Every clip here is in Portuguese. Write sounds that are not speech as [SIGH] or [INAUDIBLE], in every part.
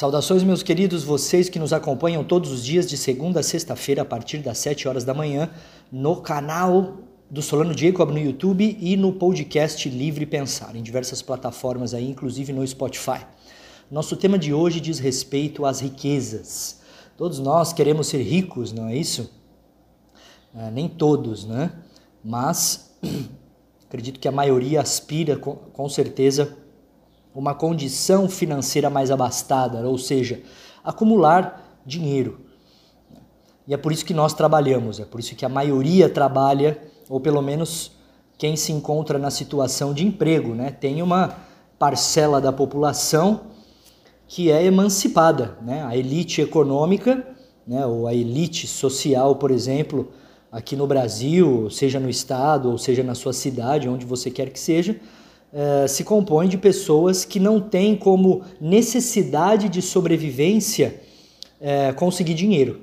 Saudações, meus queridos, vocês que nos acompanham todos os dias de segunda a sexta-feira a partir das 7 horas da manhã no canal do Solano Jacob no YouTube e no podcast Livre Pensar, em diversas plataformas aí, inclusive no Spotify. Nosso tema de hoje diz respeito às riquezas. Todos nós queremos ser ricos, não é isso? É, nem todos, né? Mas [CLEARS THROAT] acredito que a maioria aspira com, com certeza uma condição financeira mais abastada, ou seja, acumular dinheiro. E é por isso que nós trabalhamos, é por isso que a maioria trabalha, ou pelo menos quem se encontra na situação de emprego, né? Tem uma parcela da população que é emancipada, né? A elite econômica, né? Ou a elite social, por exemplo, aqui no Brasil, seja no estado ou seja na sua cidade, onde você quer que seja, é, se compõe de pessoas que não têm como necessidade de sobrevivência é, conseguir dinheiro.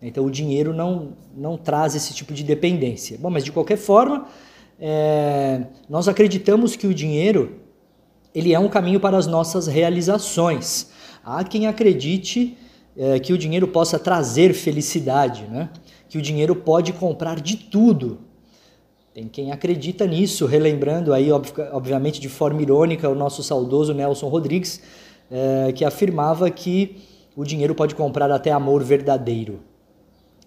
Então o dinheiro não, não traz esse tipo de dependência. Bom, mas de qualquer forma, é, nós acreditamos que o dinheiro ele é um caminho para as nossas realizações. Há quem acredite é, que o dinheiro possa trazer felicidade, né? que o dinheiro pode comprar de tudo, tem quem acredita nisso, relembrando aí, obviamente de forma irônica, o nosso saudoso Nelson Rodrigues, é, que afirmava que o dinheiro pode comprar até amor verdadeiro.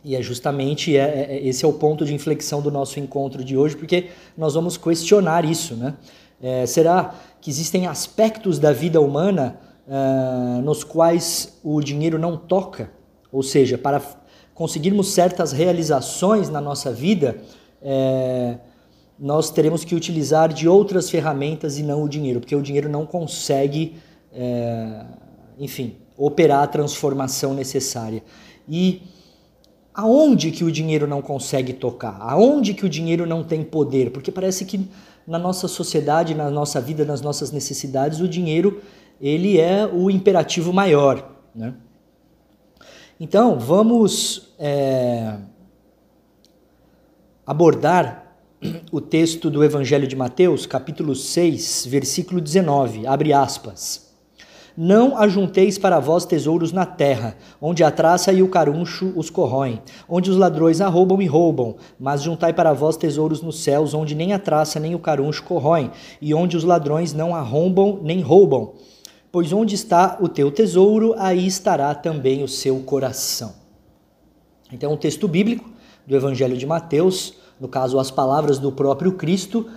E é justamente é, é, é, esse é o ponto de inflexão do nosso encontro de hoje, porque nós vamos questionar isso, né? É, será que existem aspectos da vida humana é, nos quais o dinheiro não toca? Ou seja, para conseguirmos certas realizações na nossa vida, é, nós teremos que utilizar de outras ferramentas e não o dinheiro, porque o dinheiro não consegue, é, enfim, operar a transformação necessária. E aonde que o dinheiro não consegue tocar? Aonde que o dinheiro não tem poder? Porque parece que na nossa sociedade, na nossa vida, nas nossas necessidades, o dinheiro ele é o imperativo maior, né? Então, vamos é, abordar [CLEARS THROAT] o texto do Evangelho de Mateus, capítulo 6, versículo 19, abre aspas. Não ajunteis para vós tesouros na terra, onde a traça e o caruncho os corroem, onde os ladrões arrombam e roubam, mas juntai para vós tesouros nos céus, onde nem a traça nem o caruncho corroem, e onde os ladrões não arrombam nem roubam. Pois onde está o teu tesouro, aí estará também o seu coração. Então, um texto bíblico do Evangelho de Mateus, no caso, as palavras do próprio Cristo,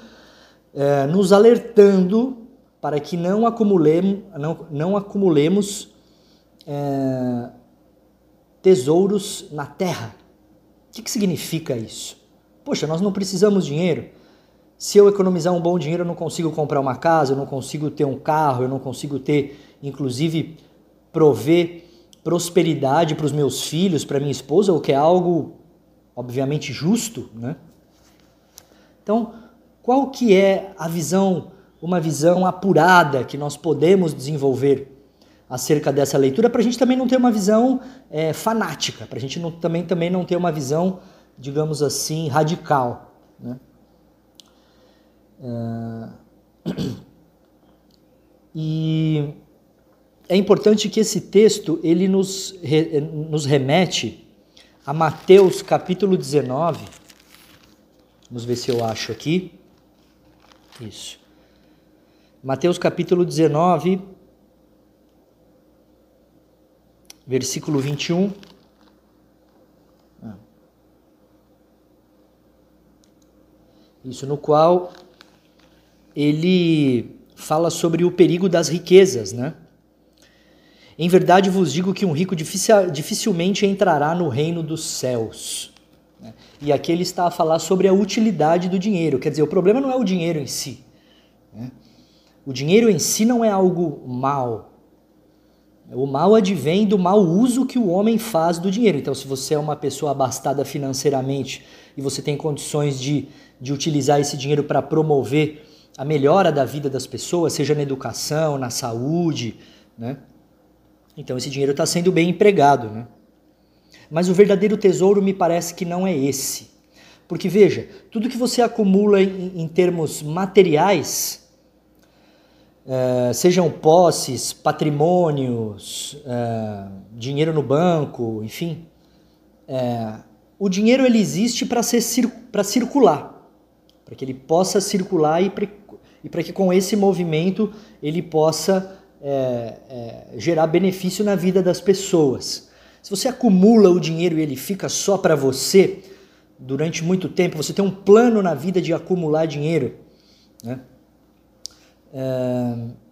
é, nos alertando para que não acumulemos, não, não acumulemos é, tesouros na terra. O que, que significa isso? Poxa, nós não precisamos dinheiro. Se eu economizar um bom dinheiro, eu não consigo comprar uma casa, eu não consigo ter um carro, eu não consigo ter, inclusive, prover prosperidade para os meus filhos, para minha esposa, o que é algo obviamente justo, né? Então, qual que é a visão, uma visão apurada que nós podemos desenvolver acerca dessa leitura, para a gente também não ter uma visão é, fanática, para a gente não, também, também não ter uma visão, digamos assim, radical. Né? É... [CLEARS THROAT] E é importante que esse texto ele nos, nos remete a Mateus capítulo 19. Vamos ver se eu acho aqui. Isso. Mateus capítulo 19, versículo 21. Ah. Isso, no qual ele fala sobre o perigo das riquezas, né? Em verdade vos digo que um rico dificilmente entrará no reino dos céus. Né? E aqui ele está a falar sobre a utilidade do dinheiro. Quer dizer, o problema não é o dinheiro em si. Né? O dinheiro em si não é algo mal. O mal advém do mau uso que o homem faz do dinheiro. Então, se você é uma pessoa abastada financeiramente e você tem condições de, de utilizar esse dinheiro para promover a melhora da vida das pessoas, seja na educação, na saúde, né? Então esse dinheiro está sendo bem empregado, né? Mas o verdadeiro tesouro me parece que não é esse. Porque veja, tudo que você acumula em, em termos materiais, é, sejam posses, patrimônios, é, dinheiro no banco, enfim. É, o dinheiro ele existe para circular, para que ele possa circular e para que com esse movimento ele possa é, é, gerar benefício na vida das pessoas. Se você acumula o dinheiro e ele fica só para você durante muito tempo, você tem um plano na vida de acumular dinheiro, né? É...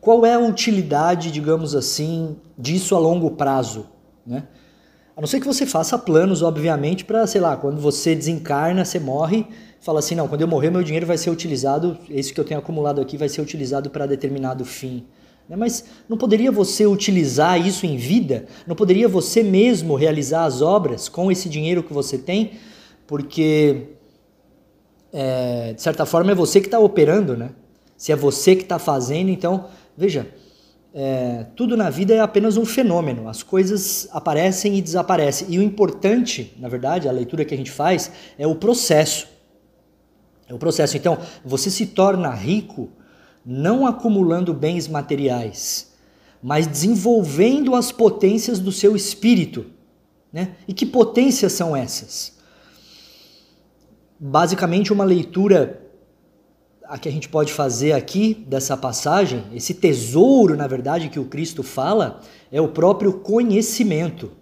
Qual é a utilidade, digamos assim, disso a longo prazo? Né? A não ser que você faça planos, obviamente, para, sei lá, quando você desencarna, você morre, fala assim: não, quando eu morrer, meu dinheiro vai ser utilizado, esse que eu tenho acumulado aqui vai ser utilizado para determinado fim. Né? Mas não poderia você utilizar isso em vida? Não poderia você mesmo realizar as obras com esse dinheiro que você tem? Porque é, de certa forma, é você que está operando, né? Se é você que está fazendo, então, veja, é, tudo na vida é apenas um fenômeno. As coisas aparecem e desaparecem. E o importante, na verdade, a leitura que a gente faz, é o processo. É o processo. Então, você se torna rico não acumulando bens materiais, mas desenvolvendo as potências do seu espírito. Né? E que potências são essas? basicamente uma leitura a que a gente pode fazer aqui dessa passagem, esse tesouro, na verdade, que o Cristo fala, é o próprio conhecimento.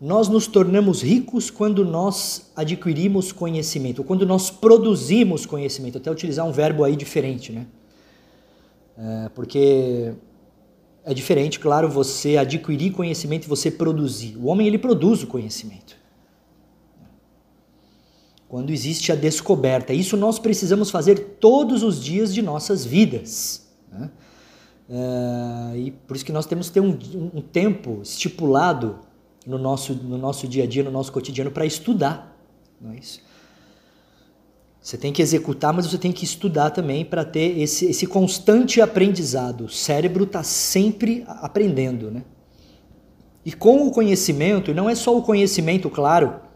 Nós nos tornamos ricos quando nós adquirimos conhecimento, quando nós produzimos conhecimento. Até utilizar um verbo aí diferente, né? É, porque é diferente, claro, você adquirir conhecimento e você produzir. O homem ele produz o conhecimento quando existe a descoberta. Isso nós precisamos fazer todos os dias de nossas vidas. Né? É, e por isso que nós temos que ter um, um, tempo estipulado no nosso, no nosso dia a dia, no nosso cotidiano, para estudar. Não é isso? Você tem que executar, mas você tem que estudar também para ter esse, esse constante aprendizado. O cérebro está sempre aprendendo. Né? E com o conhecimento, e não é só o conhecimento, claro,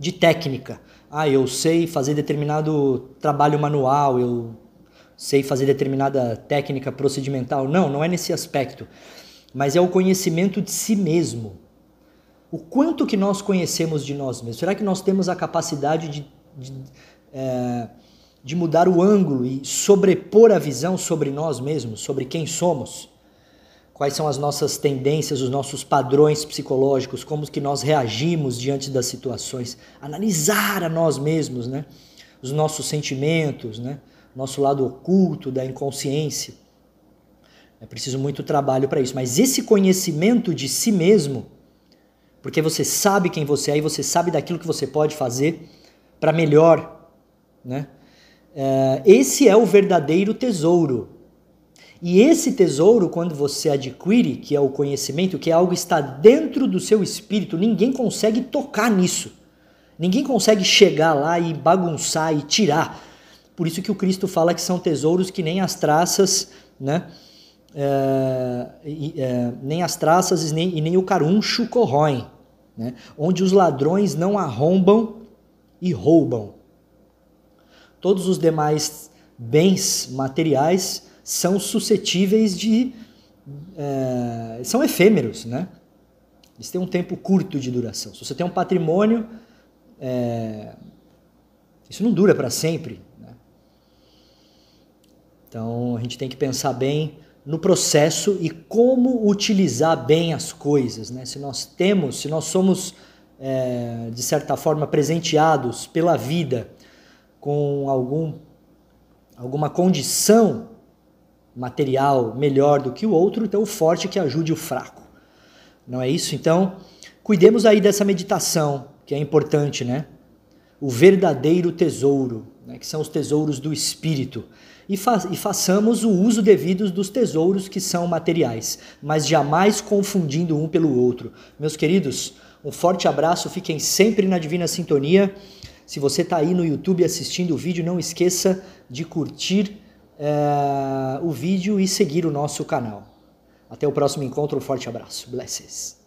de técnica, ah, eu sei fazer determinado trabalho manual, eu sei fazer determinada técnica procedimental. Não, não é nesse aspecto. Mas é o conhecimento de si mesmo. O quanto que nós conhecemos de nós mesmos? Será que nós temos a capacidade de, de, é, de mudar o ângulo e sobrepor a visão sobre nós mesmos, sobre quem somos? Quais são as nossas tendências, os nossos padrões psicológicos, como que nós reagimos diante das situações, analisar a nós mesmos, né? Os nossos sentimentos, né? Nosso lado oculto da inconsciência. É preciso muito trabalho para isso, mas esse conhecimento de si mesmo, porque você sabe quem você é e você sabe daquilo que você pode fazer para melhor, né? É, esse é o verdadeiro tesouro e esse tesouro, quando você adquire, que é o conhecimento, que é algo que está dentro do seu espírito, ninguém consegue tocar nisso. Ninguém consegue chegar lá e bagunçar e tirar. Por isso que o Cristo fala que são tesouros que nem as traças, né? É, é, nem as traças e nem, e nem o caruncho corroem, né? onde os ladrões não arrombam e roubam. Todos os demais bens materiais são suscetíveis de. É, são efêmeros, né? Eles têm um tempo curto de duração. Se você tem um patrimônio, é, isso não dura para sempre. Né? Então a gente tem que pensar bem no processo e como utilizar bem as coisas. Né? Se nós temos, se nós somos é, de certa forma presenteados pela vida com algum, alguma condição material melhor do que o outro, então o forte que ajude o fraco. Não é isso? Então, cuidemos aí dessa meditação, que é importante, né? O verdadeiro tesouro, né? que são os tesouros do espírito. E, fa e façamos o uso devido dos tesouros que são materiais, mas jamais confundindo um pelo outro. Meus queridos, um forte abraço, fiquem sempre na divina sintonia. Se você está aí no YouTube assistindo o vídeo, não esqueça de curtir é, o vídeo e seguir o nosso canal. Até o próximo encontro, um forte abraço. Blesses.